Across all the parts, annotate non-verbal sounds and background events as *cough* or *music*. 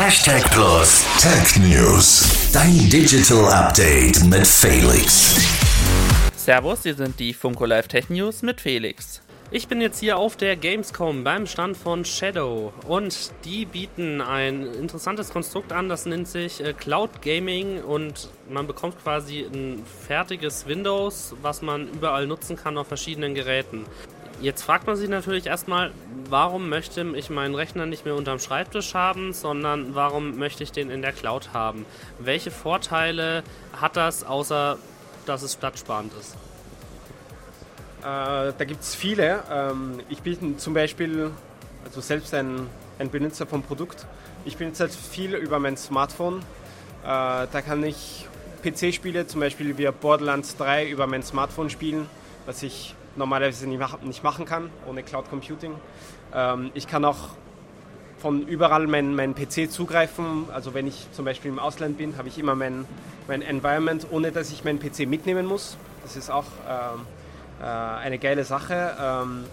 Hashtag Plus Tech News. Dein Digital Update mit Felix. Servus, hier sind die Funko Live Tech News mit Felix. Ich bin jetzt hier auf der Gamescom beim Stand von Shadow und die bieten ein interessantes Konstrukt an, das nennt sich äh, Cloud Gaming und man bekommt quasi ein fertiges Windows, was man überall nutzen kann auf verschiedenen Geräten. Jetzt fragt man sich natürlich erstmal, warum möchte ich meinen Rechner nicht mehr unterm Schreibtisch haben, sondern warum möchte ich den in der Cloud haben? Welche Vorteile hat das, außer dass es platzsparend ist? Äh, da gibt es viele. Ähm, ich bin zum Beispiel, also selbst ein, ein Benutzer vom Produkt, ich benutze halt viel über mein Smartphone. Äh, da kann ich PC-Spiele, zum Beispiel wie Borderlands 3, über mein Smartphone spielen, was ich normalerweise nicht, mach, nicht machen kann, ohne Cloud Computing. Ähm, ich kann auch von überall meinen mein PC zugreifen. Also wenn ich zum Beispiel im Ausland bin, habe ich immer mein, mein Environment, ohne dass ich meinen PC mitnehmen muss. Das ist auch ähm, äh, eine geile Sache. Ähm,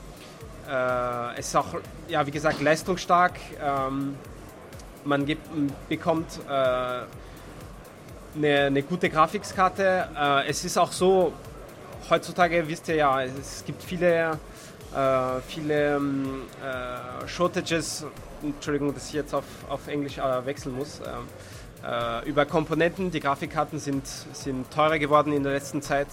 äh, es ist auch, ja, wie gesagt, leistungsstark. Ähm, man gibt, bekommt äh, eine, eine, gute Grafikkarte. Äh, es ist auch so, heutzutage wisst ihr ja, es gibt viele, äh, viele ähm, äh, Shortages, Entschuldigung, dass ich jetzt auf, auf Englisch wechseln muss, über Komponenten. Die Grafikkarten sind, sind teurer geworden in der letzten Zeit.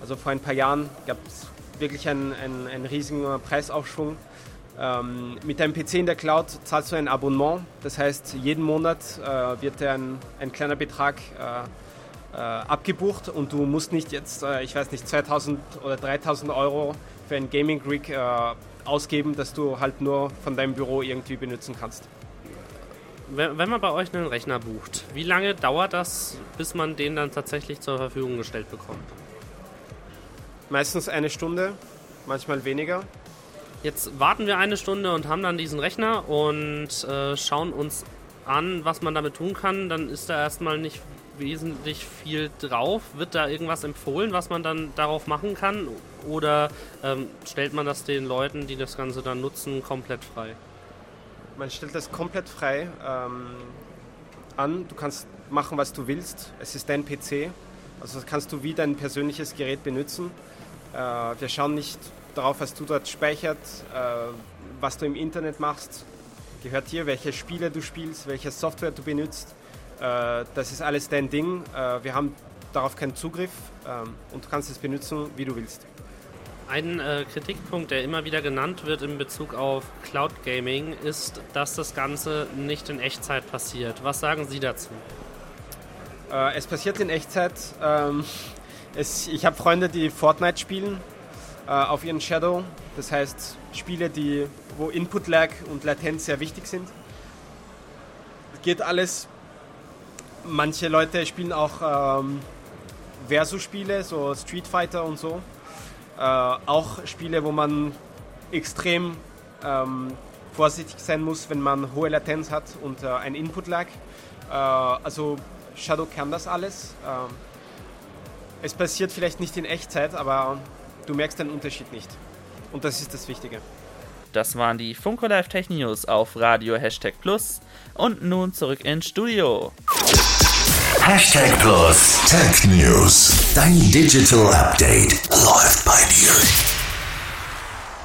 Also vor ein paar Jahren gab es wirklich einen, einen, einen riesigen Preisaufschwung. Ähm, mit deinem PC in der Cloud zahlst du ein Abonnement. Das heißt, jeden Monat äh, wird dir ein, ein kleiner Betrag äh, äh, abgebucht und du musst nicht jetzt, äh, ich weiß nicht, 2000 oder 3000 Euro für ein Gaming Rig äh, ausgeben, das du halt nur von deinem Büro irgendwie benutzen kannst. Wenn man bei euch einen Rechner bucht, wie lange dauert das, bis man den dann tatsächlich zur Verfügung gestellt bekommt? Meistens eine Stunde, manchmal weniger. Jetzt warten wir eine Stunde und haben dann diesen Rechner und äh, schauen uns an, was man damit tun kann. Dann ist da erstmal nicht wesentlich viel drauf. Wird da irgendwas empfohlen, was man dann darauf machen kann? Oder ähm, stellt man das den Leuten, die das Ganze dann nutzen, komplett frei? Man stellt das komplett frei ähm, an. Du kannst machen, was du willst. Es ist dein PC. Also kannst du wie dein persönliches Gerät benutzen. Äh, wir schauen nicht darauf, was du dort speichert, äh, was du im Internet machst. Gehört hier, welche Spiele du spielst, welche Software du benutzt. Äh, das ist alles dein Ding. wir haben darauf keinen Zugriff ähm, und du kannst es benutzen, wie du willst. Ein äh, Kritikpunkt, der immer wieder genannt wird in Bezug auf Cloud Gaming, ist, dass das Ganze nicht in Echtzeit passiert. Was sagen Sie dazu? Äh, es passiert in Echtzeit. Ähm, *laughs* es, ich habe Freunde, die Fortnite spielen äh, auf ihren Shadow. Das heißt Spiele, die, wo Input-Lag und Latenz sehr wichtig sind. Geht alles. Manche Leute spielen auch ähm, Versus-Spiele, so Street Fighter und so. Äh, auch Spiele, wo man extrem ähm, vorsichtig sein muss, wenn man hohe Latenz hat und äh, ein Input-Lag. Äh, also Shadow kann das alles. Ähm, es passiert vielleicht nicht in Echtzeit, aber du merkst den Unterschied nicht. Und das ist das Wichtige. Das waren die Funko Live Tech News auf Radio Hashtag Plus. Und nun zurück ins Studio. Hashtag Plus Tech News. Dein Digital Update läuft bei dir.